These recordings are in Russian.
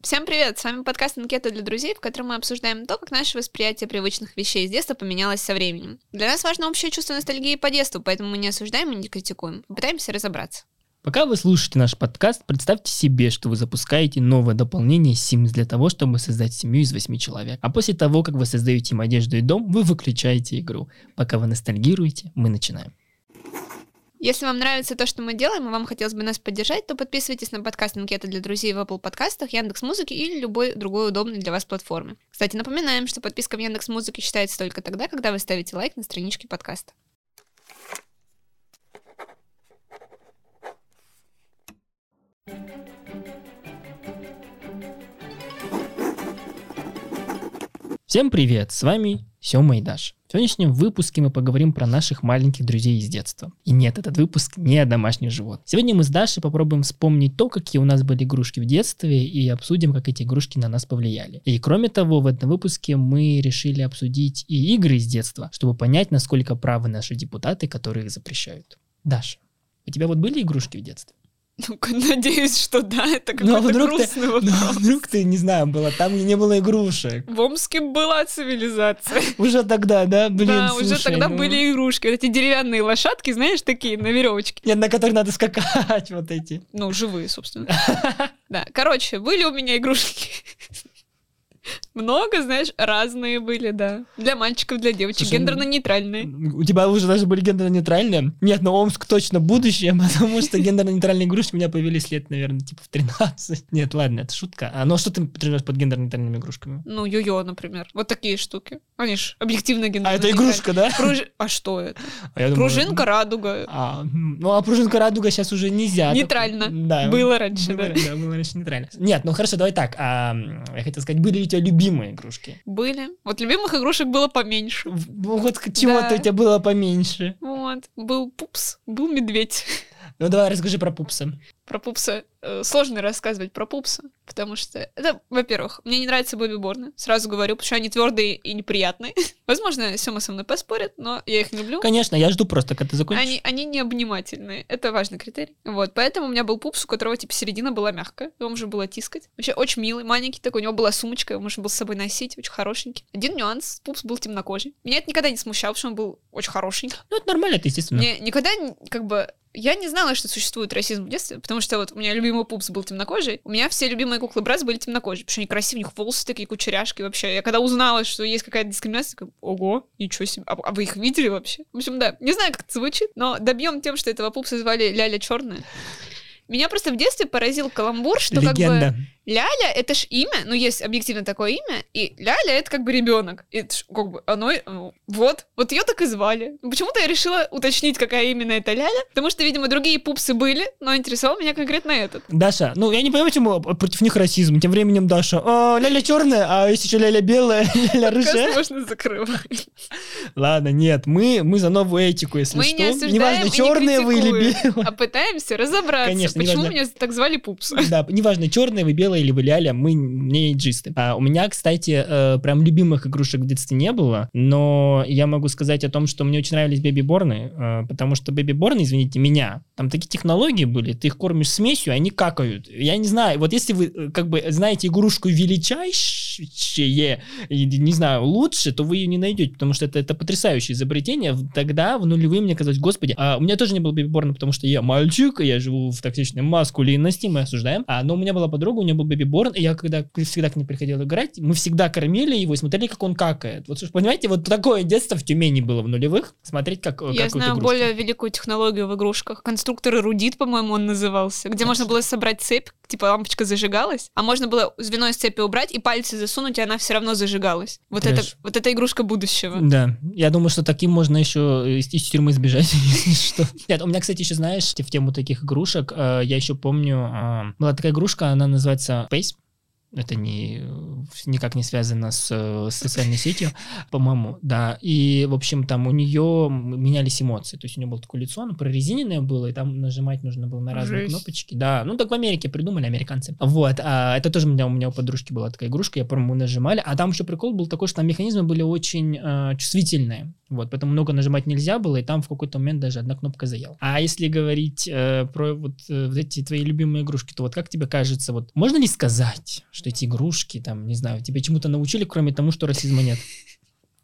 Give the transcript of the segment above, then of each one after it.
Всем привет! С вами подкаст «Анкета для друзей», в котором мы обсуждаем то, как наше восприятие привычных вещей с детства поменялось со временем. Для нас важно общее чувство ностальгии по детству, поэтому мы не осуждаем и не критикуем. Попытаемся разобраться. Пока вы слушаете наш подкаст, представьте себе, что вы запускаете новое дополнение Sims для того, чтобы создать семью из восьми человек. А после того, как вы создаете им одежду и дом, вы выключаете игру. Пока вы ностальгируете, мы начинаем. Если вам нравится то, что мы делаем, и вам хотелось бы нас поддержать, то подписывайтесь на подкаст «Анкета для друзей» в Apple подкастах, Яндекс Музыки или любой другой удобной для вас платформе. Кстати, напоминаем, что подписка в Яндекс Музыке считается только тогда, когда вы ставите лайк на страничке подкаста. Всем привет, с вами Сёма и Даша. В сегодняшнем выпуске мы поговорим про наших маленьких друзей из детства. И нет, этот выпуск не о домашних животных. Сегодня мы с Дашей попробуем вспомнить то, какие у нас были игрушки в детстве, и обсудим, как эти игрушки на нас повлияли. И кроме того, в этом выпуске мы решили обсудить и игры из детства, чтобы понять, насколько правы наши депутаты, которые их запрещают. Даша, у тебя вот были игрушки в детстве? Ну-ка, надеюсь, что да, это Ну, а какой-то вдруг грустный ты, вопрос. ну, а вдруг ты, не знаю, была там, где не было игрушек. В Омске была цивилизация. Уже тогда, да? Блин, да, уже слушай, тогда ну, были игрушки. Вот эти деревянные лошадки, знаешь, такие на веревочке. Нет, на которых надо скакать, вот эти. Ну, живые, собственно. Да, короче, были у меня игрушки. Много, знаешь, разные были, да. Для мальчиков, для девочек, Слушай, ну, гендерно-нейтральные. У тебя уже даже были гендерно-нейтральные? Нет, но Омск точно будущее, потому что гендерно-нейтральные игрушки у меня появились лет, наверное, типа в 13. Нет, ладно, это шутка. А ну а что ты подразумеваешь под гендерно-нейтральными игрушками? Ну, йо-йо, например. Вот такие штуки. Они ж объективно А гендерно это игрушка, да? А что это? А думаю, Пружинка, радуга. А, ну а пружинка радуга сейчас уже нельзя. Нейтрально. Да. Было раньше, Было, да. да, было раньше нейтрально. Нет, ну хорошо, давай так. а, я хотел сказать, были ли у тебя любимые игрушки? Были. Вот любимых игрушек было поменьше. Ну, Вот чего-то Да. у тебя было поменьше. Вот. Был пупс, был медведь. Ну давай расскажи про пупса. Про пупса э, сложно рассказывать про пупса, потому что это, во-первых, мне не нравятся бэби-борны, сразу говорю, потому что они твердые и неприятные. Возможно, Сема со мной поспорит, но я их не люблю. Конечно, я жду просто, когда ты закончишь. Они, они не обнимательные. Это важный критерий. Вот, поэтому у меня был пупс, у которого, типа, середина была мягкая. Его можно было тискать. Вообще, очень милый, маленький такой. У него была сумочка, его можно было с собой носить. Очень хорошенький. Один нюанс. Пупс был темнокожий. Меня это никогда не смущало, потому что он был очень хороший. Ну это нормально, это естественно. Мне никогда, как бы, я не знала, что существует расизм в детстве, потому что вот у меня любимый пупс был темнокожий, у меня все любимые куклы Братс были темнокожие, потому что они красивые, у них волосы такие, кучеряшки вообще. Я когда узнала, что есть какая-то дискриминация, такая, ого, ничего себе, а, а вы их видели вообще? В общем, да, не знаю, как это звучит, но добьем тем, что этого пупса звали Ляля Черная. Меня просто в детстве поразил каламбур, что как бы Легенда. Ляля это ж имя, ну есть объективно такое имя, и Ляля это как бы ребенок. Это ж как бы оно, ну, вот, вот ее так и звали. Ну, Почему-то я решила уточнить, какая именно это Ляля, потому что, видимо, другие пупсы были, но интересовал меня конкретно этот. Даша, ну я не понимаю, почему против них расизм. Тем временем Даша, «А, ляля черная, а есть еще ляля белая, ляля рыжая. можно закрывать. Ладно, нет, мы, мы за новую этику, если Мы что. не осуждаем неважно, и не черные вы или белые. а пытаемся разобраться, Конечно, почему неважно. меня так звали пупсы. Да, неважно, черные вы, белые или вы ляля, мы не эйджисты. А, у меня, кстати, э, прям любимых игрушек в детстве не было, но я могу сказать о том, что мне очень нравились бэби-борны, э, потому что бэби-борны, извините меня, там такие технологии были, ты их кормишь смесью, они какают. Я не знаю, вот если вы э, как бы знаете игрушку величайшее, не знаю, лучше, то вы ее не найдете, потому что это, это потрясающее изобретение. В- Тогда, в нулевые, мне казалось, господи, а у меня тоже не было бэби-борна, потому что я мальчик, я живу в токсичной маскулинности, мы осуждаем. А, но у меня была подруга, у нее был бэби-борн, и я когда всегда к ней приходил играть, мы всегда кормили его и смотрели, как он какает. Вот, понимаете, вот такое детство в Тюмени было в нулевых, смотреть, как Я какую-то знаю игрушку. более великую технологию в игрушках. Конструктор эрудит, по-моему, он назывался, где можно было собрать цепь, типа лампочка зажигалась, а можно было звено из цепи убрать и пальцы засунуть, и она все равно зажигалась. Вот это, Трэш. вот это игрушка будущего. Да, я думаю, что таким можно еще из, из тюрьмы сбежать, если что. Нет, у меня, кстати, еще, знаешь, в тему таких игрушек, э, я еще помню, э, была такая игрушка, она называется Space. Это не никак не связано с, с социальной сетью, по-моему, да. И, в общем, там у нее менялись эмоции. То есть у нее было такое лицо, оно прорезиненное было, и там нажимать нужно было на разные Жесть. кнопочки. Да, ну так в Америке придумали американцы. Вот, а это тоже у меня, у меня у подружки была такая игрушка, я помню, мы нажимали. А там еще прикол был такой, что там механизмы были очень э, чувствительные. Вот, поэтому много нажимать нельзя было, и там в какой-то момент даже одна кнопка заела. А если говорить э, про вот, э, вот эти твои любимые игрушки, то вот как тебе кажется, вот можно ли сказать, что эти игрушки, там, не знаю, тебя чему-то научили, кроме тому, что расизма нет?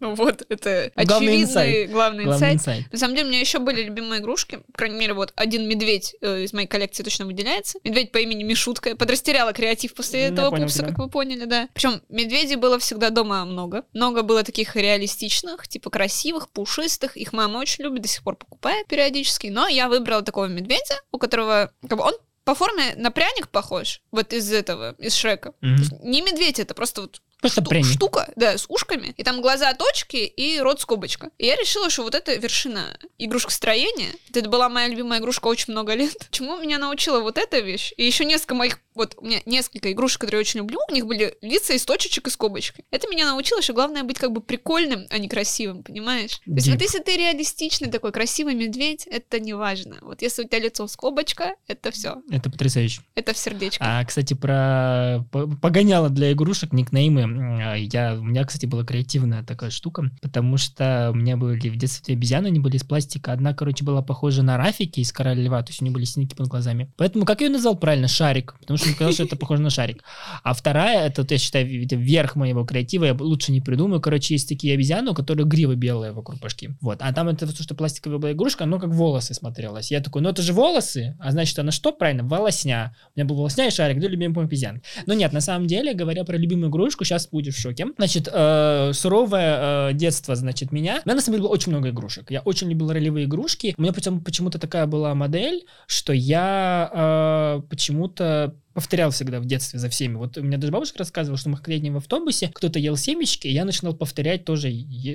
Ну Вот, это Главный очевидный инсайт. главный Главный инсайт. инсайт. На самом деле, у меня еще были любимые игрушки. По крайней мере, вот один медведь э, из моей коллекции точно выделяется. Медведь по имени Мишутка. Я подрастеряла креатив после Я этого понял пупса, тебя. как вы поняли, да. Причем медведей было всегда дома много. Много было таких реалистичных, типа красивых, пушистых. Их мама очень любит, до сих пор покупает периодически. Но я выбрала такого медведя, у которого, как бы, он по форме на пряник похож, вот из этого, из Шрека. Есть не медведь, это просто вот Просто шту- пряник. штука, да, с ушками, и там глаза точки и рот скобочка. И я решила, что вот это вершина игрушкостроения. Это была моя любимая игрушка очень много лет. Чему меня научила вот эта вещь? И еще несколько моих, вот у меня несколько игрушек, которые я очень люблю, у них были лица из точечек и скобочки. Это меня научило, что главное быть как бы прикольным, а не красивым, понимаешь? То есть Deep. вот если ты реалистичный такой красивый медведь, это не важно. Вот если у тебя лицо скобочка, это все, Это потрясающе. это в сердечко. А, кстати, про по- погоняло для игрушек, никнеймы. А, Я, у меня, кстати, была креативная такая штука, потому что у меня были в детстве обезьяны, они были из пластика. Одна, короче, была похожа на Рафики из Короля Льва, то есть у нее были синяки под глазами. Поэтому, как ее назвал правильно? Шарик, потому что мне казалось, что это похоже на шарик. А вторая, это, я считаю, это верх моего креатива, я лучше не придумаю. Короче, есть такие обезьяны, у которых грива белая вокруг башки. Вот. А там это то, что пластиковая была игрушка, оно как волосы смотрелось. Я такой, ну это же волосы, а значит, она что, правильно? Волосня. У меня был волосня и шарик, две любимые по обезьян. Но нет, на самом деле, говоря про любимую игрушку, сейчас будешь в шоке. Значит, э, суровое э, детство, значит, меня. У меня на самом деле было очень много игрушек. Я очень любил ролевые игрушки. У меня почему-то такая была модель, что я э, почему-то повторял всегда в детстве за всеми. Вот у меня даже бабушка рассказывала, что мы ходили в автобусе, кто-то ел семечки, и я начинал повторять тоже,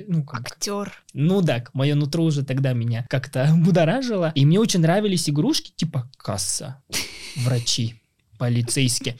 ну, как, Актер. ну да, мое нутро уже тогда меня как-то будоражило. И мне очень нравились игрушки типа касса, врачи, полицейские.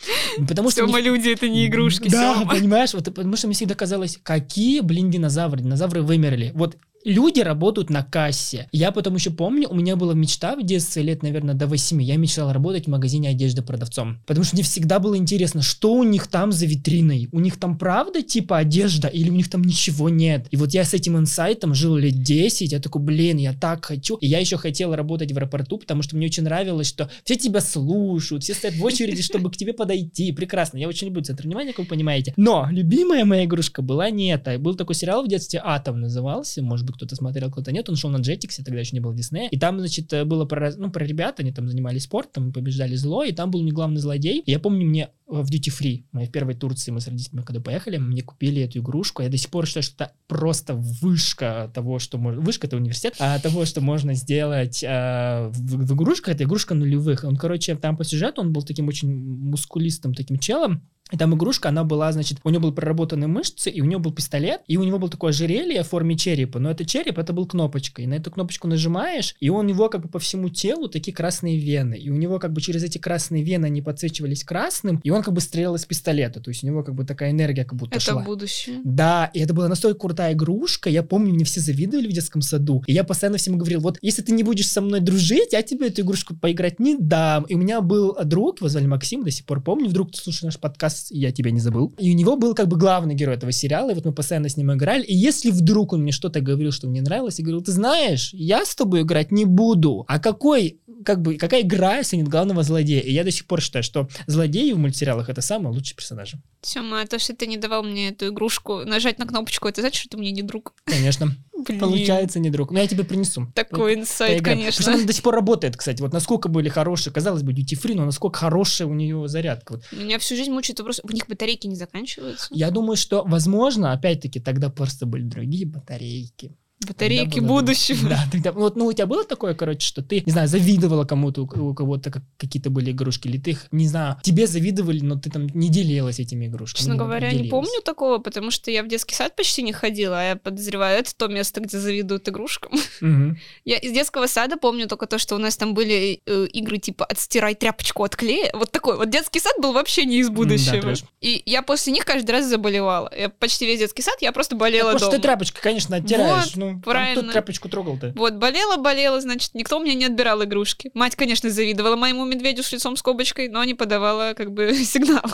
Потому что... Сема, люди, это не игрушки, Да, Сёма. понимаешь, вот потому что мне всегда казалось, какие, блин, динозавры, динозавры вымерли. Вот люди работают на кассе. Я потом еще помню, у меня была мечта в детстве, лет, наверное, до 8. Я мечтал работать в магазине одежды продавцом. Потому что мне всегда было интересно, что у них там за витриной. У них там правда типа одежда или у них там ничего нет. И вот я с этим инсайтом жил лет 10. Я такой, блин, я так хочу. И я еще хотел работать в аэропорту, потому что мне очень нравилось, что все тебя слушают, все стоят в очереди, чтобы к тебе подойти. Прекрасно. Я очень люблю центр внимания, как вы понимаете. Но любимая моя игрушка была не это. Был такой сериал в детстве «Атом» назывался. Может быть, кто-то смотрел, кто-то нет. Он шел на Jetix, тогда еще не было Диснея. И там, значит, э, было про, ну, про ребят, они там занимались спортом, побеждали зло, и там был не главный злодей. Я помню, мне э, в Duty Free, в первой Турции, мы с родителями когда поехали, мне купили эту игрушку. Я до сих пор считаю, что это просто вышка того, что можно... Вышка — это университет, а того, что можно сделать э, в, в игрушках, это игрушка нулевых. Он, короче, там по сюжету он был таким очень мускулистым таким челом, и там игрушка, она была, значит, у него были проработаны мышцы, и у него был пистолет, и у него был такое ожерелье в форме черепа, но это череп, это был кнопочкой. И на эту кнопочку нажимаешь, и у него как бы по всему телу такие красные вены. И у него как бы через эти красные вены они подсвечивались красным, и он как бы стрелял из пистолета. То есть у него как бы такая энергия как будто Это шла. будущее. Да, и это была настолько крутая игрушка. Я помню, мне все завидовали в детском саду. И я постоянно всем говорил, вот если ты не будешь со мной дружить, я тебе эту игрушку поиграть не дам. И у меня был друг, его звали Максим, до сих пор помню. Вдруг ты слушаешь наш подкаст, я тебя не забыл. И у него был как бы главный герой этого сериала, и вот мы постоянно с ним играли. И если вдруг он мне что-то говорил, что мне нравилось, я говорил, ты знаешь, я с тобой играть не буду. А какой как бы, какая игра, если нет главного злодея? И я до сих пор считаю, что злодеи в мультсериалах это самые лучшие персонажи. Сема, а то, что ты не давал мне эту игрушку, нажать на кнопочку, это значит, что ты мне не друг. Конечно. Блин. Получается, не друг. Но я тебе принесу. Такой инсайт, Поиграем. конечно. Потому что она до сих пор работает, кстати. Вот насколько были хорошие, казалось бы, duty free, но насколько хорошая у нее зарядка. Вот. Меня всю жизнь мучает вопрос, у них батарейки не заканчиваются? Я думаю, что, возможно, опять-таки, тогда просто были другие батарейки. Батарейки Тогда было будущего. Да, тогда, вот, ну, у тебя было такое, короче, что ты, не знаю, завидовала кому-то, у у кого-то как- какие-то были игрушки, или ты их, не знаю, тебе завидовали, но ты там не делилась этими игрушками. Честно ну, говоря, не делилась. помню такого, потому что я в детский сад почти не ходила, а я подозреваю, это то место, где завидуют игрушкам. Мгм. Я из детского сада помню только то, что у нас там были э, игры типа «отстирай тряпочку от клея». Вот такой. Вот детский сад был вообще не из да, будущего. трэш. И я после них каждый раз заболевала. Я почти весь детский сад, я просто болела Так, дома. ты тряпочкой, конечно, оттираешь. Вот, ну, там правильно. кто тряпочку трогал-то? Вот, болела, болела, значит, никто у меня не отбирал игрушки. Мать, конечно, завидовала моему медведю с лицом скобочкой, но не подавала как бы сигнал.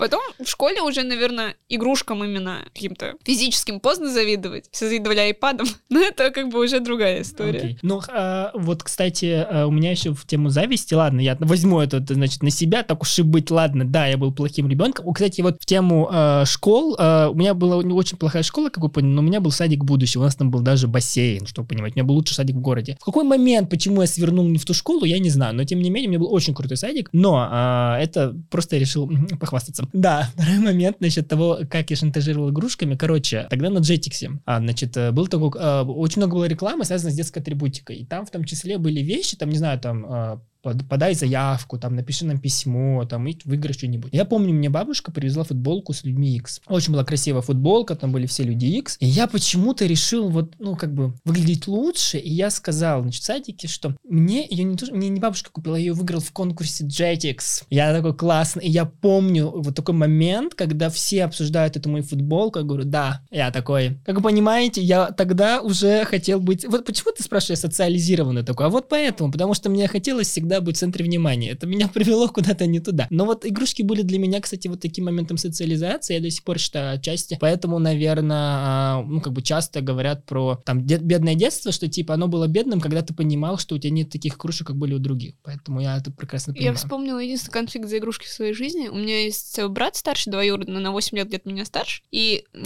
Потом в школе уже, наверное, игрушкам именно каким-то физическим поздно завидовать. Все завидовали айпадам, но это как бы уже другая история. Окей. Ну, а, вот, кстати, а, у меня еще в тему зависти, ладно, я возьму это, значит, на себя, так уж и быть, ладно, да, я был плохим ребенком. Кстати, вот в тему а, школ, а, у меня была не очень плохая школа, как вы поняли, но у меня был садик будущего, у нас там был даже бассейн, чтобы понимать, у меня был лучший садик в городе. В какой момент, почему я свернул не в ту школу, я не знаю, но тем не менее, у меня был очень крутой садик, но а, это просто я решил похвастаться. Да, второй момент насчет того, как я шантажировал игрушками. Короче, тогда на Jetix, а, значит, э, был такой, а, очень много было рекламы, связанной с детской атрибутикой. И там в том числе были вещи, там, не знаю, там, под- подай заявку, там, напиши нам письмо, там, и выиграй что-нибудь. Я помню, мне бабушка привезла футболку с людьми X. Очень была красивая футболка, там были все люди X. И я почему-то решил вот, ну, как бы, выглядеть лучше. И я сказал, значит, в садике, что мне ее не, то- мне не бабушка купила, я ее выиграл в конкурсе Jetix. Я такой классный. И я помню вот такой момент, когда все обсуждают эту мою футболку. Я говорю, да, я такой. Как вы понимаете, я тогда уже хотел быть... Вот почему ты спрашиваешь, я социализированный такой? А вот поэтому, потому что мне хотелось всегда быть в центре внимания. Это меня привело куда-то не туда. Но вот игрушки были для меня, кстати, вот таким моментом социализации, я до сих пор считаю отчасти. Поэтому, наверное, ну, как бы часто говорят про там де- бедное детство, что типа оно было бедным, когда ты понимал, что у тебя нет таких игрушек, как были у других. Поэтому я это прекрасно Я понимаю. вспомнила единственный конфликт за игрушки в своей жизни. У меня есть брат старший, двоюродный, на 8 лет где-то меня старше. И э,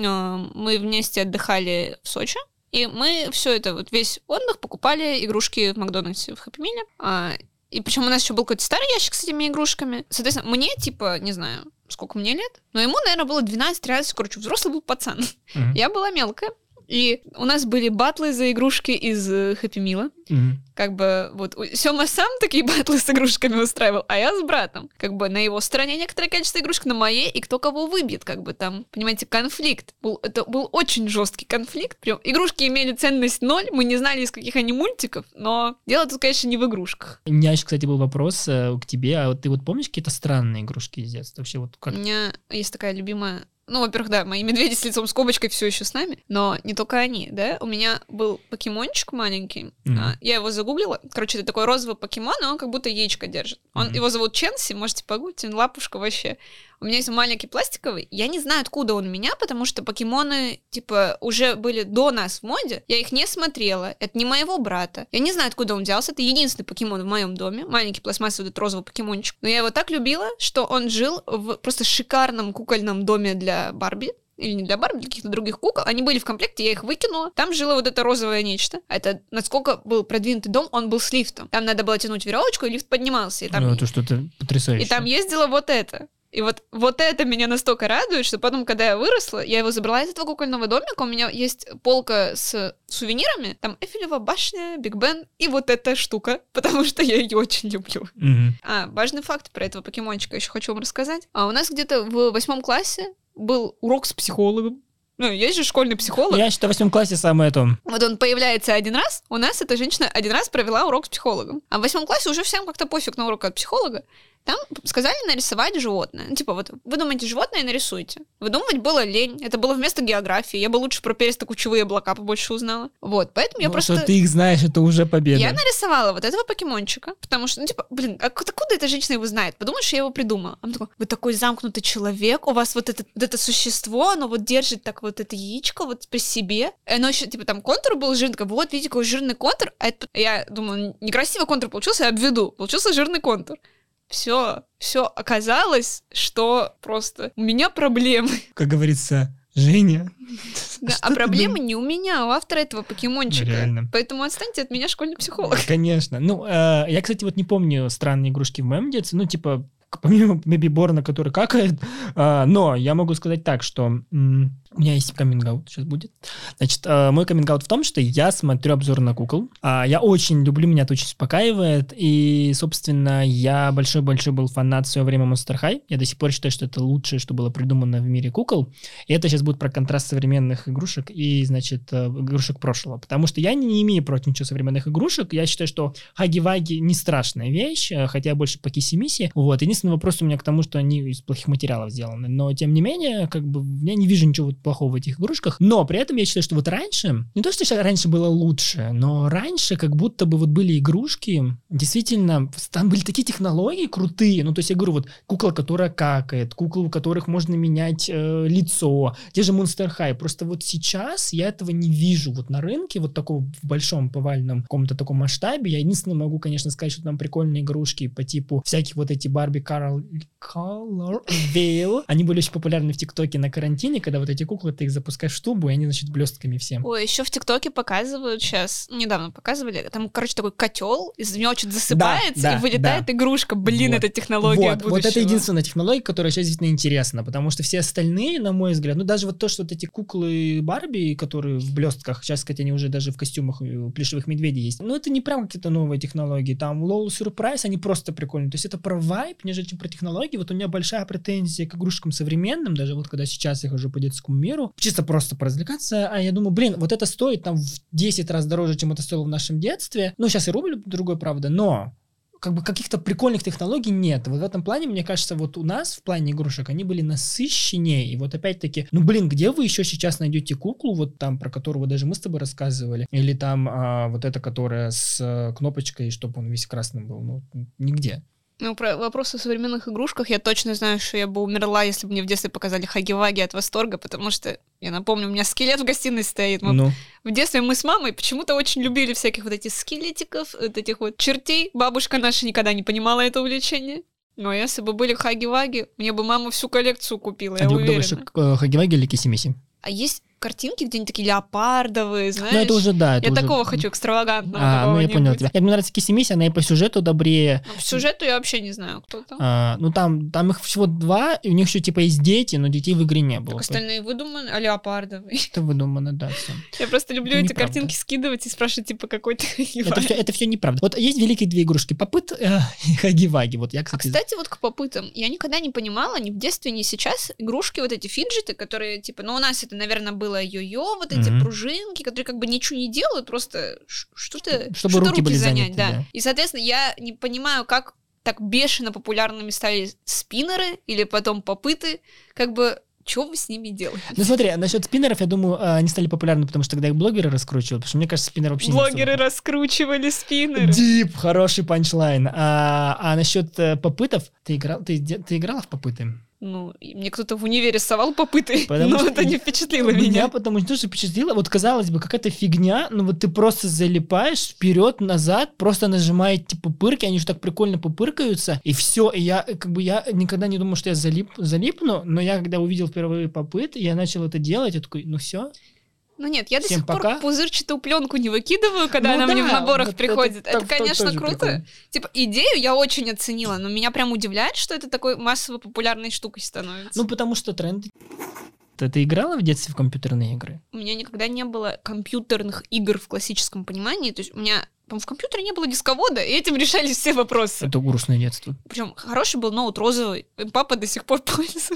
мы вместе отдыхали в Сочи. И мы все это, вот весь отдых покупали игрушки в Макдональдсе в Хэппи Милле. А, и причем у нас еще был какой-то старый ящик с этими игрушками. Соответственно, мне, типа, не знаю, сколько мне лет, но ему, наверное, было 12-13, короче, взрослый был пацан. Мгм. Я была мелкая. И у нас были батлы за игрушки из Хэппи Мила Мгм. как бы вот Сёма сам такие батлы с игрушками устраивал, а я с братом. Как бы на его стороне некоторое количество игрушек, на моей, и кто кого выбьет, как бы там, понимаете, конфликт. Был, это был очень жесткий конфликт. Прям игрушки имели ценность ноль, мы не знали, из каких они мультиков, но дело тут, конечно, не в игрушках. У меня еще, кстати, был вопрос э, к тебе. А вот ты вот помнишь какие-то странные игрушки из детства? Вообще вот как? У меня есть такая любимая ну, во-первых, да, мои медведи с лицом скобочкой все еще с нами, но не только они, да. У меня был покемончик маленький, Мгм. а, я его загуглила. Короче, это такой розовый покемон, и он как будто яичко держит. Он, Мгм. Его зовут Ченси, можете погуглить, он лапушка вообще. У меня есть маленький пластиковый, я не знаю, откуда он у меня, потому что покемоны, типа, уже были до нас в моде, я их не смотрела, это не моего брата. Я не знаю, откуда он взялся, это единственный покемон в моем доме, маленький пластмассовый этот розовый покемончик. Но я его так любила, что он жил в просто шикарном кукольном доме для Барби, или не для Барби, для каких-то других кукол. Они были в комплекте, я их выкинула. Там жило вот это розовое нечто. Это насколько был продвинутый дом, он был с лифтом. Там надо было тянуть веревочку, и лифт поднимался. И там, Ну, это что-то потрясающее. и там ездила вот это. И вот, вот это меня настолько радует, что потом, когда я выросла, я его забрала из этого кукольного домика, у меня есть полка с сувенирами, там Эфелева башня, Биг Бен и вот эта штука, потому что я ее очень люблю. Мгм. А, важный факт про этого покемончика еще хочу вам рассказать. А у нас где-то в восьмом классе был урок с психологом. Ну, есть же школьный психолог. Я считаю, в восьмом классе самое то. Вот он появляется один раз, у нас эта женщина один раз провела урок с психологом. А в восьмом классе уже всем как-то пофиг на урок от психолога. Там сказали нарисовать животное. Ну, типа, вот вы думаете животное, нарисуйте. Выдумывать было лень. Это было вместо географии. Я бы лучше про перисто-кучевые облака побольше узнала. Вот, поэтому я Ну, просто... Что ты их знаешь, это уже победа. Я нарисовала вот этого покемончика, потому что, ну, типа, блин, а откуда эта женщина его знает? Подумаешь, я его придумала. Она такой, вы такой замкнутый человек, у вас вот это, вот это существо, оно вот держит так вот это яичко вот при себе. И оно еще, типа, там контур был жирный, такой, вот, видите, какой жирный контур. А это, я думаю, некрасивый контур получился, я обведу. Получился жирный контур. Все, все оказалось, что просто у меня проблемы. Как говорится, Женя. Да, а проблемы не у меня, а у автора этого покемончика. Реально. Поэтому отстаньте от меня, школьный психолог. Конечно. Ну, э, я, кстати, вот не помню странные игрушки в моем детстве. Ну, типа, помимо Бэби Борна, который какает. а, но я могу сказать так, что м, У меня есть каминг сейчас будет. Значит, э, мой каминг в том, что я смотрю обзор на кукол. А, я очень люблю, меня это очень успокаивает. И, собственно, я большой-большой был фанат в свое время Monster High. Я до сих пор считаю, что это лучшее, что было придумано в мире кукол. И это сейчас будет про контраст современных игрушек и, значит, э, игрушек прошлого. Потому что я не имею против ничего современных игрушек. Я считаю, что хаги-ваги не страшная вещь, э, хотя больше по киси-миси. Вот. Единственный вопрос у меня к тому, что они из плохих материалов сделаны. Но, тем не менее, как бы, я не вижу ничего плохого в этих игрушках. Но при этом я считаю, что вот раньше, не то, что раньше было лучше, но раньше как будто бы вот были игрушки, действительно, там были такие технологии крутые. Ну, то есть я говорю, вот кукла, которая какает, куклы, у которых можно менять э, лицо, те же Monster High. Просто вот сейчас я этого не вижу вот на рынке, вот такого в большом повальном каком-то таком масштабе. Я единственное могу, конечно, сказать, что там прикольные игрушки по типу всяких вот эти Барби Color Reveal. Они были очень популярны в ТикТоке на карантине, когда вот эти куклы, ты их запускаешь в тубу, и они, значит, блестками всем. Ой, еще в ТикТоке показывают сейчас, недавно показывали, там, короче, такой котел, из него что-то засыпается, да, да, и вылетает да. игрушка. Блин, вот. это технология вот, будущего. Вот это единственная технология, которая сейчас действительно интересна, потому что все остальные, на мой взгляд, ну, даже вот то, что вот эти куклы Барби, которые в блестках, сейчас, кстати, они уже даже в костюмах плюшевых медведей есть, ну, это не прям какие-то новые технологии, там, LOL Surprise, они просто прикольные, то есть это про vibe, нежели чем про технологии, вот у меня большая претензия к игрушкам современным, даже вот когда сейчас я хожу по детскому миру, чисто просто поразвлекаться, а я думаю, блин, вот это стоит там в 10 раз дороже, чем это стоило в нашем детстве. Ну, сейчас и рубль другой, правда, но как бы каких-то прикольных технологий нет. Вот в этом плане, мне кажется, вот у нас в плане игрушек они были насыщеннее. И вот опять-таки, ну блин, где вы еще сейчас найдете куклу, вот там, про которую даже мы с тобой рассказывали, или там а, вот эта, которая с а, кнопочкой, чтобы он весь красным был, ну нигде. Ну, про вопрос о современных игрушках я точно знаю, что я бы умерла, если бы мне в детстве показали Хаги-Ваги от восторга, потому что, я напомню, у меня скелет в гостиной стоит. Мы, ну. В детстве мы с мамой почему-то очень любили всяких вот этих скелетиков, вот этих вот чертей. Бабушка наша никогда не понимала это увлечение. Но если бы были Хаги-Ваги, мне бы мама всю коллекцию купила, а я уверена. больше э, Хаги-Ваги или Кисимиси? А есть картинки, где они такие леопардовые, знаешь. Ну, это уже, да. Это я уже... такого хочу, экстравагантного. А, ну, я понял тебя. Мне нравится Кисимиси, она и по сюжету добрее. Ну, по сюжету я вообще не знаю, кто там. А, ну, там, там их всего два, и у них еще, типа, есть дети, но детей в игре не было. Так остальные выдуманы, а леопардовые. Это выдумано, да, все. Я просто люблю эти картинки скидывать и спрашивать, типа, какой то это все, это все неправда. Вот есть великие две игрушки, Попыт э, и Хаги-Ваги. Вот я, а, кстати... А, кстати, вот к Попытам. Я никогда не понимала, ни в детстве, ни сейчас, игрушки вот эти фиджеты, которые, типа, ну, у нас это, наверное, было йо-йо, вот эти mm-hmm. пружинки, которые как бы ничего не делают, просто что-то, чтобы что руки, руки были занять, заняты, да. да. И, соответственно, я не понимаю, как так бешено популярными стали спиннеры или потом попыты, как бы что вы с ними делаете? Ну смотри, насчет спиннеров, я думаю, а, они стали популярны, потому что тогда их блогеры раскручивали, потому что мне кажется, спиннер вообще Блогеры не раскручивали спиннеры. Дип, хороший панчлайн. А, а насчет э, попытов, ты играл, ты, ты играла в попыты? Ну, мне кто-то в универе совал попыты, потому но это не впечатлило меня. Меня потому что впечатлило. Вот казалось бы, какая-то фигня, но вот ты просто залипаешь вперед, назад, просто нажимаешь типа пырки, они же так прикольно попыркаются, и все. И я как бы я никогда не думал, что я залип, залипну, но я когда увидел впервые попыт, я начал это делать, я такой, ну все, ну нет, я Всем до сих пока. пор пузырчатую пленку не выкидываю, когда ну, она да, мне в наборах вот приходит. Это, это, это конечно, круто. Прикольно. Типа, идею я очень оценила, но меня прям удивляет, что это такой массово популярной штукой становится. Ну, потому что тренд ты, ты играла в детстве в компьютерные игры? У меня никогда не было компьютерных игр в классическом понимании. То есть у меня там в компьютере не было дисковода, и этим решались все вопросы. Это грустное детство. Причем хороший был ноут розовый. Папа до сих пор пользуется.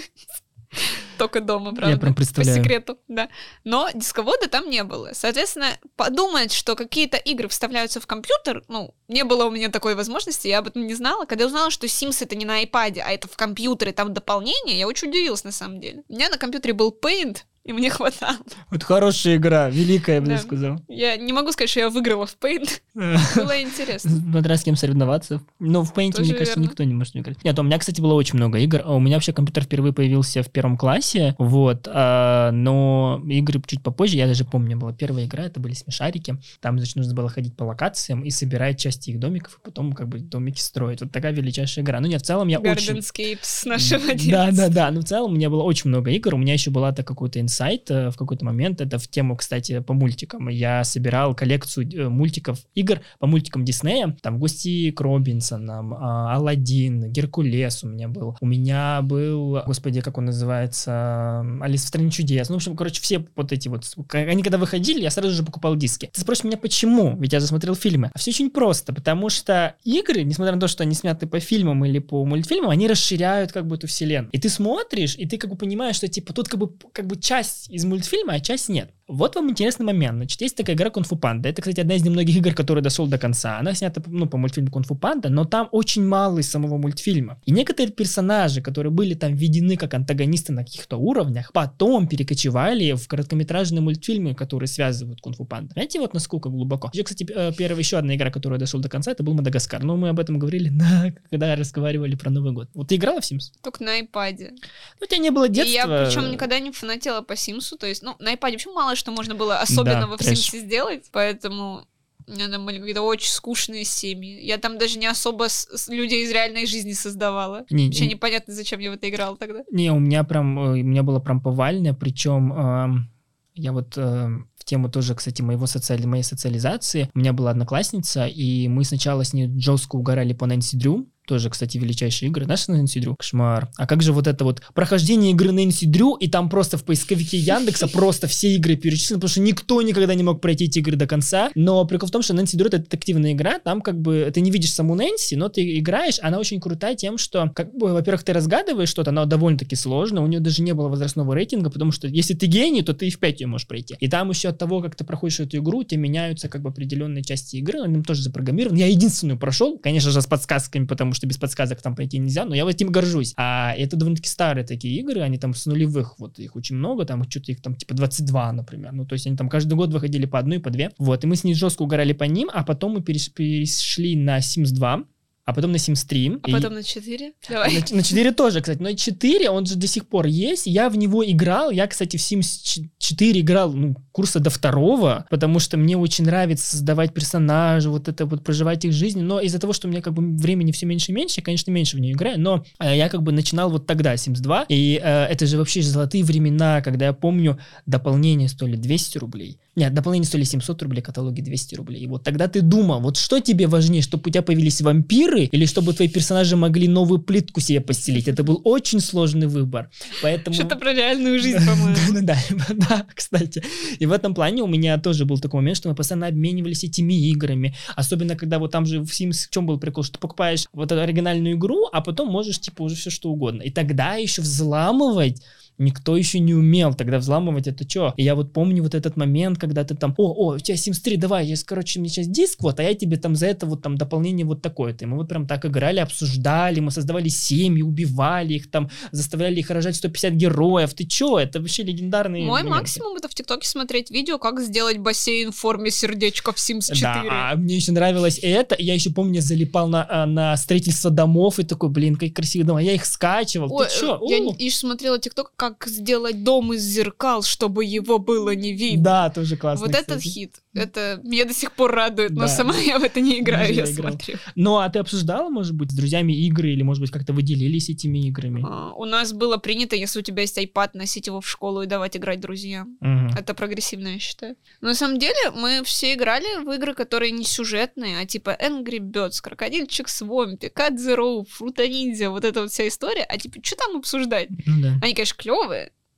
Только дома, правда? Я прям представляю. По секрету, да. Но дисковода там не было. Соответственно, подумать, что какие-то игры вставляются в компьютер, ну, не было у меня такой возможности, я об этом не знала. Когда я узнала, что Sims это не на iPad, а это в компьютере, там дополнение, я очень удивилась на самом деле. У меня на компьютере был Paint, и мне хватало. Вот хорошая игра, великая, я бы да. сказал. Я не могу сказать, что я выиграла в Paint. Было интересно. Смотря с кем соревноваться. Но в Paint, мне кажется, никто не может играть. Нет, у меня, кстати, было очень много игр. А у меня вообще компьютер впервые появился в первом классе, вот, а, но игры чуть попозже, я даже помню, была первая игра, это были смешарики. Там, значит, нужно было ходить по локациям и собирать части их домиков, и потом как бы домики строить. Вот такая величайшая игра. Ну нет, в целом я очень... Gardenscapes нашего Да, да, да. Но в целом у меня было очень много игр. У меня еще была так какой-то сайт э, в какой-то момент, это в тему, кстати, по мультикам. Я собирал коллекцию э, мультиков, игр по мультикам Диснея, там «Гости к Робинсонам», а, «Аладдин», «Геркулес» у меня был. У меня был, господи, как он называется, «Алис в стране чудес». Ну, в общем, короче, все вот эти вот, они когда выходили, я сразу же покупал диски. Ты спросишь меня, почему? Ведь я засмотрел фильмы. А все очень просто, потому что игры, несмотря на то, что они сняты по фильмам или по мультфильмам, они расширяют как бы эту вселенную. И ты смотришь, и ты как бы понимаешь, что типа тут как бы, как бы часть из мультфильма, а часть нет. Вот вам интересный момент. Значит, есть такая игра Кунг-фу Панда. Это, кстати, одна из немногих игр, которая дошел до конца. Она снята ну, по мультфильму Кунг-фу Панда, но там очень мало из самого мультфильма. И некоторые персонажи, которые были там введены как антагонисты на каких-то уровнях, потом перекочевали в короткометражные мультфильмы, которые связывают Кунг-фу Панда. Знаете, вот насколько глубоко? Еще, кстати, э, первая еще одна игра, которая дошел до конца, это был Мадагаскар. Но мы об этом говорили, на, когда разговаривали про Новый год. Вот ты играла в Sims? Только на iPad. Ну, у тебя не было детства. И я причем никогда не фанатела по Симсу, то есть, ну, на iPad вообще мало что можно было особо особенного да, в Симсе сделать, поэтому там были какие-то очень скучные семьи. Я там даже не особо с, людей из реальной жизни создавала. Не, Вообще не, непонятно, зачем я в это играл тогда. Не, у меня прям, э, у меня было прям повальное, причем э, я вот э, в тему тоже, кстати, моего социали... моей социализации. У меня была одноклассница, и мы сначала с ней жестко угорали по Нэнси Дрю, тоже, кстати, величайшие игры. Знаешь, Нэнси Дрю? Кошмар. А как же вот это вот прохождение игры Нэнси Дрю, и там просто в поисковике Яндекса просто все игры перечислены, потому что никто никогда не мог пройти эти игры до конца. Но прикол в том, что Нэнси Дрю это детективная игра, там как бы ты не видишь саму Нэнси, но ты играешь, она очень крутая тем, что, как бы, во-первых, ты разгадываешь что-то, она довольно-таки сложно, у нее даже не было возрастного рейтинга, потому что если ты гений, то ты и в 5 ее можешь пройти. И там еще от того, как ты проходишь эту игру, тебе меняются как бы определенные части игры, он тоже запрограммирован. Я единственную прошел, конечно же, с подсказками, потому что без подсказок там пройти нельзя, но я этим горжусь. А это довольно-таки старые такие игры, они там с нулевых, вот их очень много, там что-то их там типа 22, например. Ну, то есть они там каждый год выходили по одной, по две. Вот, и мы с ней жестко угорали по ним, а потом мы перешли на Sims 2, а потом на Sims 3. А и... потом на 4? Давай. На, на 4 тоже, кстати. Но 4, он же до сих пор есть. Я в него играл. Я, кстати, в Sims 4 играл, ну, курса до второго, потому что мне очень нравится создавать персонажей, вот это вот проживать их жизнь. Но из-за того, что у меня как бы времени все меньше и меньше, я, конечно, меньше в нее играю. Но э, я как бы начинал вот тогда Sims 2. И э, это же вообще золотые времена, когда я помню дополнение стоили 200 рублей. Нет, дополнение стоили 700 рублей, каталоги 200 рублей. И вот тогда ты думал, вот что тебе важнее, чтобы у тебя появились вампиры или чтобы твои персонажи могли новую плитку себе постелить? Это был очень сложный выбор. Поэтому... Что-то про реальную жизнь, по-моему. Да, кстати. И в этом плане у меня тоже был такой момент, что мы постоянно обменивались этими играми. Особенно, когда вот там же в Sims в чем был прикол, что покупаешь вот эту оригинальную игру, а потом можешь типа уже все что угодно. И тогда еще взламывать Никто еще не умел тогда взламывать это что. И я вот помню вот этот момент, когда ты там, о, о, у тебя Sims 3, давай, я, короче, мне сейчас диск вот, а я тебе там за это вот там дополнение вот такое-то. И мы вот прям так играли, обсуждали, мы создавали семьи, убивали их там, заставляли их рожать 150 героев. Ты чё? Это вообще легендарный Мой моменты. максимум это в ТикТоке смотреть видео, как сделать бассейн в форме сердечка в Sims 4. Да, а мне еще нравилось это. Я еще помню, залипал на, а, на строительство домов и такой, блин, как красивые дома. Я их скачивал. Ой, Ты чё? Я еще смотрела ТикТок, как как сделать дом из зеркал, чтобы его было не видно. Да, тоже классно. Вот кстати. этот хит. Это меня до сих пор радует, но да. сама я в это не играю, я, я смотрю. Ну, а ты обсуждала, может быть, с друзьями игры, или, может быть, как-то вы делились этими играми? А, у нас было принято, если у тебя есть iPad, носить его в школу и давать играть друзьям. Угу. Это прогрессивно, я считаю. Но на самом деле мы все играли в игры, которые не сюжетные, а типа Angry Birds, Крокодильчик Свомпи, Cat Zero, Фрута Ниндзя, вот эта вот вся история. А типа, что там обсуждать? Ну, да. Они, конечно, клевые,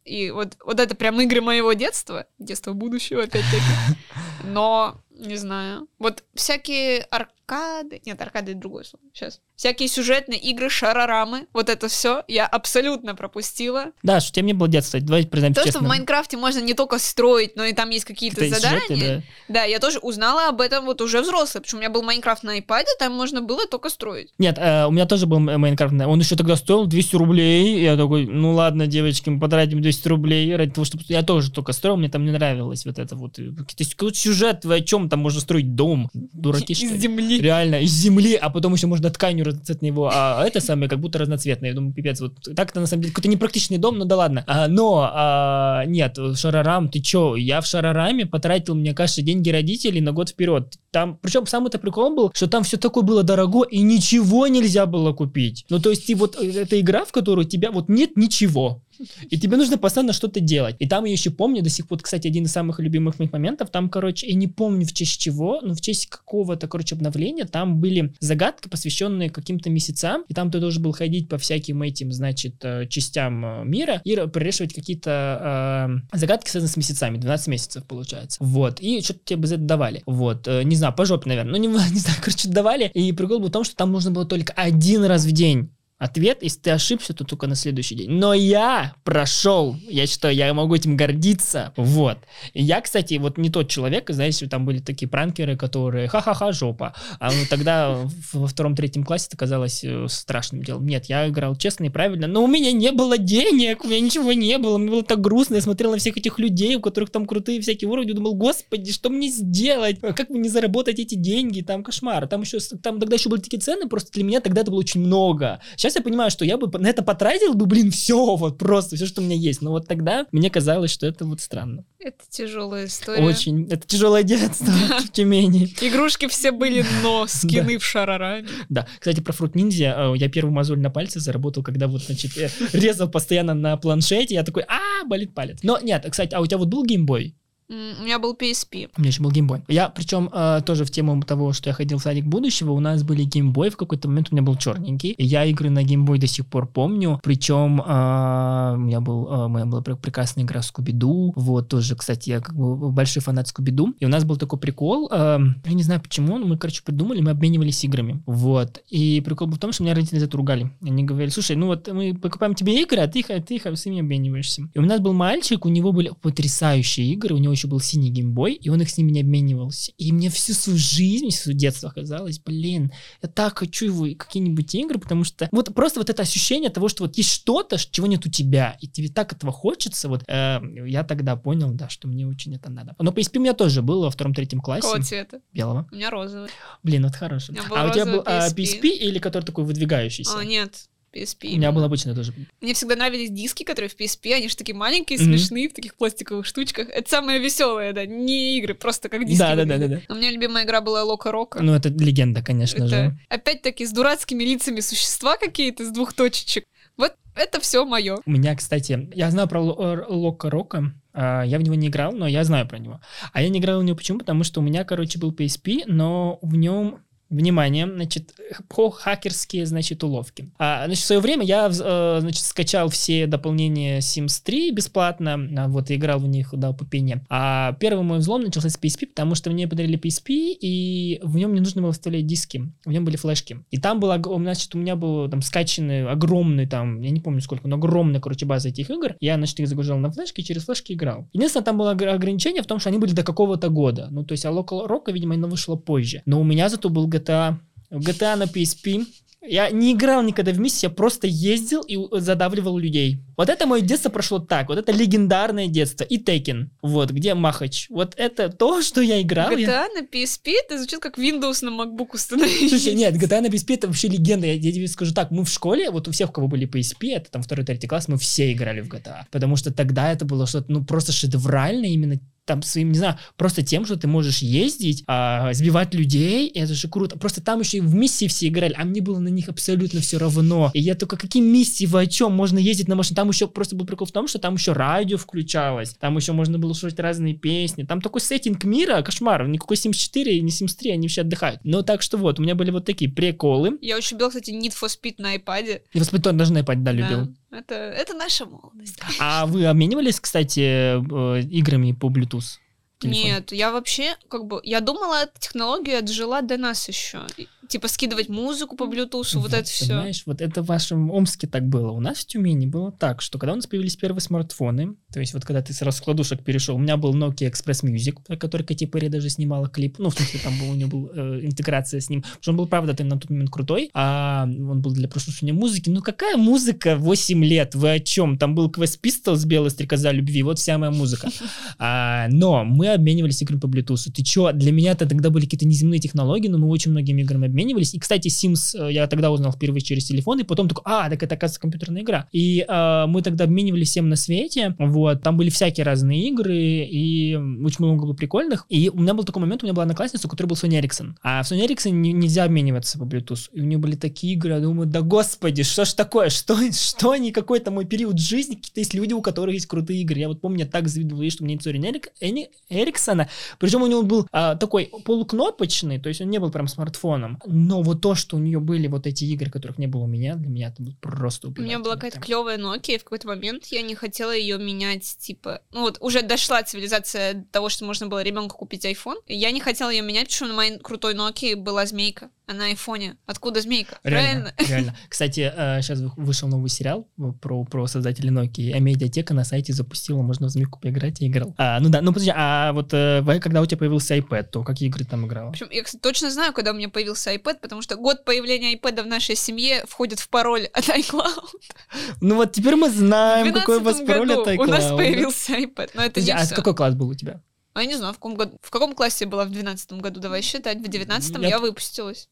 и вот, вот это прям игры моего детства, детства будущего, опять-таки. Но, не знаю. Вот всякие аркады... Нет, аркады — другое слово. Сейчас всякие сюжетные игры, шарорамы, вот это все я абсолютно пропустила. Да, что тебе не было детства, давайте признаемся То, честно. что в Майнкрафте можно не только строить, но и там есть какие-то задания. Сюжеты, да. да, я тоже узнала об этом вот уже взрослый, потому что у меня был Майнкрафт на iPad, там можно было только строить. Нет, э, у меня тоже был Майнкрафт, он еще тогда стоил 200 рублей, я такой, ну ладно, девочки, мы потратим 200 рублей ради того, чтобы я тоже только строил, мне там не нравилось вот это вот, какой-то сюжет, о чем там можно строить дом, дураки что Из земли. Реально, из земли, а потом еще можно тканью разноцветный его, а это самое как будто разноцветное. Я думаю, пипец, вот так-то на самом деле какой-то непрактичный дом, ну да ладно. А, но а, нет, Шарарам, ты чё? Я в Шарараме потратил, мне кажется, деньги родителей на год вперед. Там, причем самый-то прикол был, что там все такое было дорого и ничего нельзя было купить. Ну то есть ты вот, э, эта игра, в которую тебя вот нет ничего И тебе нужно постоянно что-то делать. И там я еще помню, до сих пор, кстати, один из самых любимых моих моментов, там, короче, я не помню в честь чего, но в честь какого-то, короче, обновления, там были загадки, посвященные каким-то месяцам, и там ты должен был ходить по всяким этим, значит, э, частям э, мира и прорешивать какие-то э, загадки, связанные с месяцами, 12 месяцев, получается. Вот, и что-то тебе за это давали. Вот, э, не знаю, по жопе, наверное, ну, не, не знаю, короче, давали, и прикол был в том, что там нужно было только один раз в день Ответ, если ты ошибся, то только на следующий день. Но я прошел. Я считаю, я могу этим гордиться. Вот. Я, кстати, вот не тот человек, знаете, там были такие пранкеры, которые ха-ха-ха, жопа. А ну, тогда во втором-третьем классе это казалось э, страшным делом. Нет, я играл честно и правильно, но у меня не было денег, у меня ничего не было, мне было так грустно. Я смотрел на всех этих людей, у которых там крутые всякие уровни, думал, господи, что мне сделать? Как мне заработать эти деньги? Там кошмар. Там еще, там тогда еще были такие цены, просто для меня тогда это было очень много. Сейчас Сейчас я понимаю, что я бы на это потратил бы, блин, все, вот просто, все, что у меня есть. Но вот тогда мне казалось, что это вот странно. Это тяжелая история. Очень. Это тяжелое детство в Тюмени. Игрушки все были, но скины в шарараме. Да. Кстати, про Fruit Ninja. Э, я первый мозоль на пальце заработал, когда вот, значит, резал постоянно на планшете. Я такой, а, болит палец. Но нет, кстати, а у тебя вот был Game Boy? У меня был PSP. У меня еще был Game Boy. Я, причем, э, тоже в тему того, что я ходил в садик будущего, у нас были Game Boy, в какой-то момент у меня был черненький. Я игры на Game Boy до сих пор помню. Причем э, у меня был, э, у меня была прекрасная игра Скуби-Ду. Вот, тоже, кстати, я как бы большой фанат Скуби-Ду. И у нас был такой прикол, э, я не знаю почему, но мы, короче, придумали, мы обменивались играми. Вот. И прикол был в том, что меня родители за это ругали. Они говорили, слушай, ну вот мы покупаем тебе игры, а ты, ты их с ними обмениваешься. И у нас был мальчик, у него были потрясающие игры, у него еще был синий геймбой, и он их с ними не обменивался. И мне всю свою жизнь, всю детство казалось, блин, я так хочу его какие-нибудь игры, потому что вот просто вот это ощущение того, что вот есть что-то, чего нет у тебя, и тебе так этого хочется, вот э, я тогда понял, да, что мне очень это надо. Но PSP у меня тоже было во втором-третьем классе. Какого цвета? Белого. У меня розовый. Блин, вот хороший. А у тебя был PSP. А, PSP или который такой выдвигающийся? А, нет, PSP. У меня был обычно тоже. Мне всегда нравились диски, которые в PSP, они же такие маленькие, mm-hmm. смешные, в таких пластиковых штучках. Это самое веселое, да, не игры, просто как диски. Да, да, да, да, да. У меня любимая игра была Лока Рока. Ну, это легенда, конечно это, же. Опять-таки, с дурацкими лицами существа какие-то, с двух точечек. Вот это все мое. У меня, кстати, я знаю про Лока Рока, а, я в него не играл, но я знаю про него. А я не играл в него почему? Потому что у меня, короче, был PSP, но в нем Внимание, значит, хакерские, значит, уловки. А, значит, в свое время я, э, значит, скачал все дополнения Sims 3 бесплатно, а, вот, и играл в них до пупения. А первый мой взлом начался с PSP, потому что мне подарили PSP, и в нем не нужно было вставлять диски, в нем были флешки. И там было, значит, у меня был там скачанный огромный там, я не помню сколько, но огромная, короче, база этих игр. Я, значит, их загружал на флешки и через флешки играл. Единственное, там было ограничение в том, что они были до какого-то года. Ну, то есть, а Local Rock, видимо, оно вышло позже. Но у меня зато был GTA. В GTA на PSP я не играл никогда вместе, я просто ездил и задавливал людей. Вот это мое детство прошло так. Вот это легендарное детство. И Tekken. Вот, где Махач. Вот это то, что я играл. GTA я... на PSP? Это звучит как Windows на MacBook установить. Слушай, нет, GTA на PSP это вообще легенда. Я, я тебе скажу так, мы в школе, вот у всех, у кого были PSP, это там второй, третий класс, мы все играли в GTA. Потому что тогда это было что-то, ну, просто шедеврально именно там своим, не знаю, просто тем, что ты можешь ездить, а, сбивать людей, это же круто. Просто там еще и в миссии все играли, а мне было на них абсолютно все равно. И я только, какие миссии, вы о чем? Можно ездить на машине. Там еще просто был прикол в том, что там еще радио включалось, там еще можно было слушать разные песни. Там такой сеттинг мира, кошмар. Никакой Sims 4 и не Sims 3, они все отдыхают. Но так что вот, у меня были вот такие приколы. Я очень любил, кстати, Need for Speed на iPad. Need for Speed даже на iPad, да, любил. Да. Это, это наша молодость. А вы обменивались, кстати, э, играми по Bluetooth? телефон? Нет, я вообще, как бы, я думала, эта технология отжила до нас еще типа скидывать музыку по Bluetooth, вот, вот это все. Знаешь, вот это в вашем Омске так было. У нас в Тюмени было так, что когда у нас появились первые смартфоны, то есть вот когда ты с раскладушек перешел, у меня был Nokia Express Music, который Кэти Перри даже снимала клип, ну, в смысле, там был, у него был э, интеграция с ним, потому что он был, правда, ты на тот момент крутой, а он был для прослушивания музыки. Ну, какая музыка 8 лет? Вы о чем? Там был Quest Pistols, белая стрекоза любви, вот вся моя музыка. А, но мы обменивались играми по Bluetooth. Ты чё, для меня это тогда были какие-то неземные технологии, но мы очень многими играми обменивались обменивались. И, кстати, Sims э, я тогда узнал впервые через телефон, и потом такой, а, так это, оказывается, компьютерная игра. И э, мы тогда обменивались всем на свете, вот, там были всякие разные игры, и очень много было прикольных. И у меня был такой момент, у меня была одноклассница, у которой был Sony Ericsson. А в Sony Ericsson нельзя обмениваться по Bluetooth. И у нее были такие игры, я думаю, да господи, что ж такое, что, что не какой-то мой период жизни, какие-то есть люди, у которых есть крутые игры. Я вот помню, я так завидовал что у меня Sony Эриксона, причем у него был а, такой полукнопочный, то есть он не был прям смартфоном, но вот то, что у нее были вот эти игры, которых не было у меня, для меня это просто У меня была какая-то клевая Nokia, и в какой-то момент я не хотела ее менять, типа, ну вот уже дошла цивилизация того, что можно было ребенку купить iPhone, я не хотела ее менять, потому что на моей крутой Nokia была змейка на айфоне. Откуда змейка? Реально, Правильно? Реально. Кстати, сейчас э, вышел новый сериал про, про создателей Nokia, а медиатека на сайте запустила, можно в змейку поиграть, и играл. А, ну да, ну подожди, а вот э, когда у тебя появился iPad, то какие игры там играла? Причем я, кстати, точно знаю, когда у меня появился iPad, потому что год появления iPad в нашей семье входит в пароль от iCloud. Ну вот теперь мы знаем, какой у вас пароль от iCloud. у нас появился iPad, но это не А какой класс был у тебя? А я не знаю, в каком, году, в каком классе я была в двенадцатом году, давай считать. В девятнадцатом я... я выпустилась.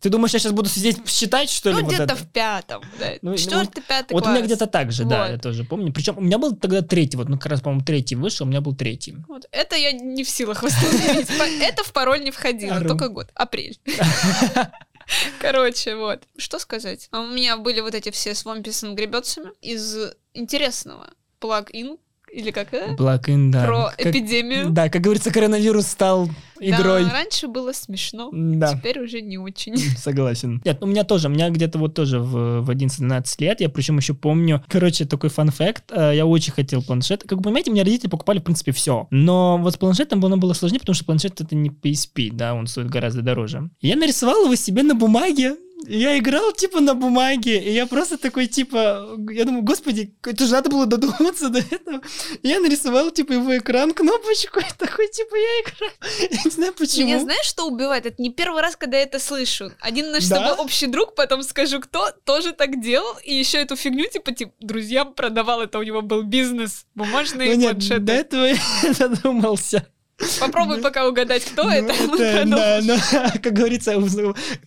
Ты думаешь, я сейчас буду сидеть считать, что ли? Ну, вот где-то в пятом, да. Ну, Четвертый, пятый Вот класс. у меня где-то так же, вот. да, я тоже помню. Причем у меня был тогда третий, вот, ну, как раз, по-моему, третий вышел, у меня был третий. Вот. Это я не в силах восстановить. Это в пароль не входило, только год. Апрель. Короче, вот. Что сказать? А у меня были вот эти все с гребецами из интересного. Плагин, или как это? Блакин, да. Про как, эпидемию. Да, как говорится, коронавирус стал игрой. Да, раньше было смешно, да. теперь уже не очень. Согласен. Нет, у меня тоже, у меня где-то вот тоже в, в 11-12 лет, я причем еще помню, короче, такой фан-факт, э, я очень хотел планшет. Как вы понимаете, мне родители покупали, в принципе, все. Но вот с планшетом было, было сложнее, потому что планшет это не PSP, да, он стоит гораздо дороже. Я нарисовал его себе на бумаге, я играл, типа, на бумаге, и я просто такой, типа, я думаю, господи, это же надо было додуматься до этого. И я нарисовал, типа, его экран, кнопочку, и такой, типа, я играю. Я не знаю, почему. Меня знаешь, что убивает? Это не первый раз, когда я это слышу. Один наш да? с тобой общий друг, потом скажу, кто, тоже так делал, и еще эту фигню, типа, типа, друзьям продавал, это у него был бизнес, бумажные ну, планшеты. до этого я задумался. Попробуй ну, пока угадать, кто ну, это. это да, но, как говорится,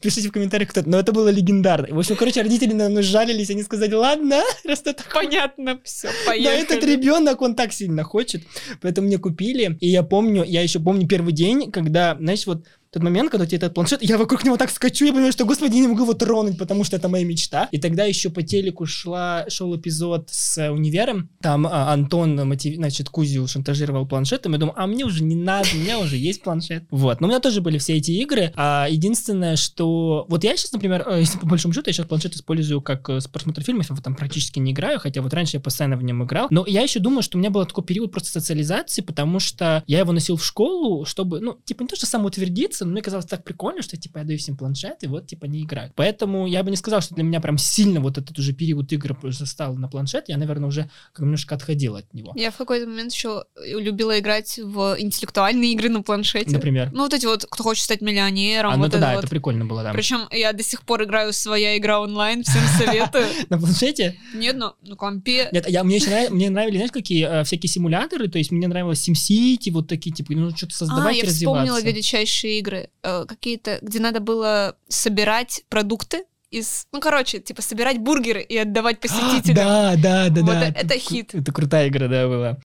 пишите в комментариях, кто это. Но это было легендарно. В общем, короче, родители на мной жалились, они сказали, ладно, раз это Понятно, все, поехали. Да, этот ребенок, он так сильно хочет. Поэтому мне купили. И я помню, я еще помню первый день, когда, знаешь, вот тот момент, когда у тебя этот планшет, я вокруг него так скачу, я понимаю, что, господи, я не могу его тронуть, потому что это моя мечта. И тогда еще по телеку шла, шел эпизод с э, универом, там а, Антон, мотив... значит, Кузю шантажировал планшетом, я думаю, а мне уже не надо, у меня уже есть планшет. Вот, но у меня тоже были все эти игры, а единственное, что... Вот я сейчас, например, э, если по большому счету, я сейчас планшет использую как э, просмотр фильмов, я там практически не играю, хотя вот раньше я постоянно в нем играл, но я еще думаю, что у меня был такой период просто социализации, потому что я его носил в школу, чтобы, ну, типа, не то, что самоутвердиться, но мне казалось так прикольно, что, типа, я даю всем планшет, и вот, типа, не играют. Поэтому я бы не сказал, что для меня прям сильно вот этот уже период игр застал на планшет. Я, наверное, уже как немножко отходил от него. Я в какой-то момент еще любила играть в интеллектуальные игры на планшете. Например? Ну, вот эти вот, кто хочет стать миллионером. А, ну, вот это, да, вот. это прикольно было, да. Причем я до сих пор играю своя игра онлайн, всем советую. На планшете? Нет, на, на компе. Нет, я, мне еще мне нравились, знаешь, какие э, всякие симуляторы, то есть мне нравилось SimCity, вот такие, типа, ну, что-то создавать а, я вспомнила величайшие игры. Э, какие-то, где надо было собирать продукты из... Ну, короче, типа собирать бургеры и отдавать посетителям. Да, да, да, вот да. Это хит. Это крутая игра, да, была.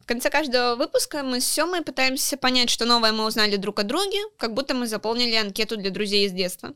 В конце каждого выпуска мы с Семой пытаемся понять, что новое мы узнали друг о друге, как будто мы заполнили анкету для друзей из детства.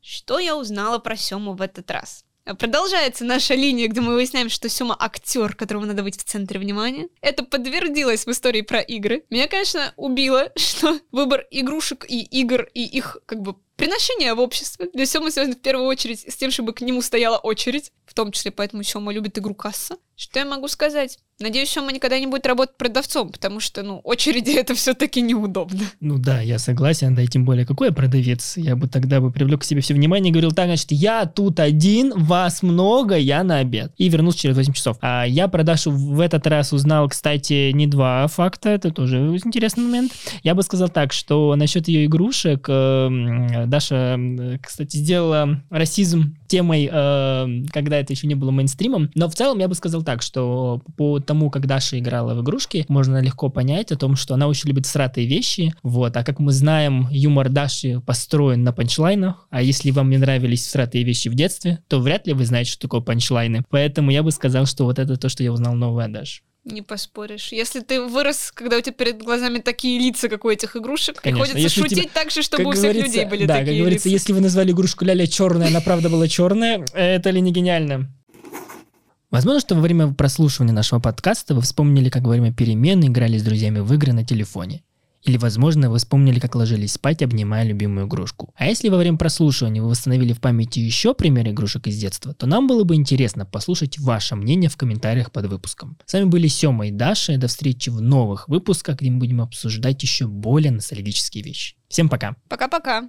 Что я узнала про Сему в этот раз? Продолжается наша линия, где мы выясняем, что Сёма актер, которому надо быть в центре внимания. Это подтвердилось в истории про игры. Меня, конечно, убило, что выбор игрушек и игр и их как бы приношение в обществе для Сёмы связано в первую очередь с тем, чтобы к нему стояла очередь, в том числе поэтому Сёма любит игру касса. Что я могу сказать? Надеюсь, Сёма никогда не будет работать продавцом, потому что, ну, очереди это все-таки неудобно. Ну да, я согласен, да, и тем более, какой я продавец? Я бы тогда бы привлек к себе все внимание и говорил, так, значит, я тут один, вас много, я на обед. И вернулся через 8 часов. А я продажу в этот раз узнал, кстати, не два факта, это тоже интересный момент. Я бы сказал так, что насчет ее игрушек, э, Даша, кстати, сделала расизм темой, э, когда это еще не было мейнстримом. Но в целом я бы сказал так, что по тому, как Даша играла в игрушки, можно легко понять о том, что она очень любит сратые вещи. Вот. А как мы знаем, юмор Даши построен на панчлайнах. А если вам не нравились сратые вещи в детстве, то вряд ли вы знаете, что такое панчлайны. Поэтому я бы сказал, что вот это то, что я узнал новое о Даше. Не поспоришь. Если ты вырос, когда у тебя перед глазами такие лица, как у этих игрушек, Конечно, приходится если шутить тебя- так же, чтобы у всех людей были да, такие как говорится, лица. если вы назвали игрушку Ляля черная, она правда была черная, это ли не гениально? Возможно, что во время прослушивания нашего подкаста вы вспомнили, как во время перемены играли с друзьями в игры на телефоне. Или, возможно, вы вспомнили, как ложились спать, обнимая любимую игрушку. А если во время прослушивания вы восстановили в памяти еще примеры игрушек из детства, то нам было бы интересно послушать ваше мнение в комментариях под выпуском. С вами были Сема и Даша. До встречи в новых выпусках, где мы будем обсуждать еще более ностальгические вещи. Всем пока! Пока-пока.